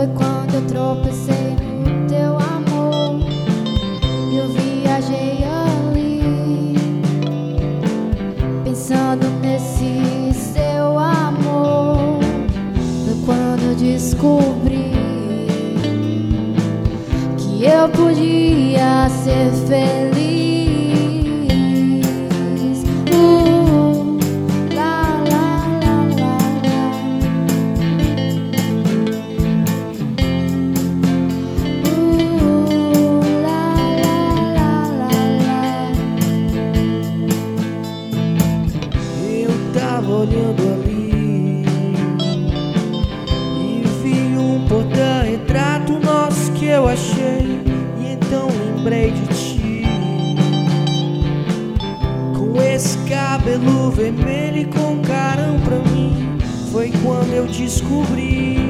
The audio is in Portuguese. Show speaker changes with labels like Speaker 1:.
Speaker 1: Foi quando eu tropecei no teu amor. e Eu viajei ali, pensando nesse seu amor.
Speaker 2: Foi quando eu descobri que eu podia ser feliz. Eu tava olhando ali e vi um porta-retrato nosso que eu achei. E então lembrei de ti. Com esse cabelo vermelho e com carão pra mim. Foi quando eu descobri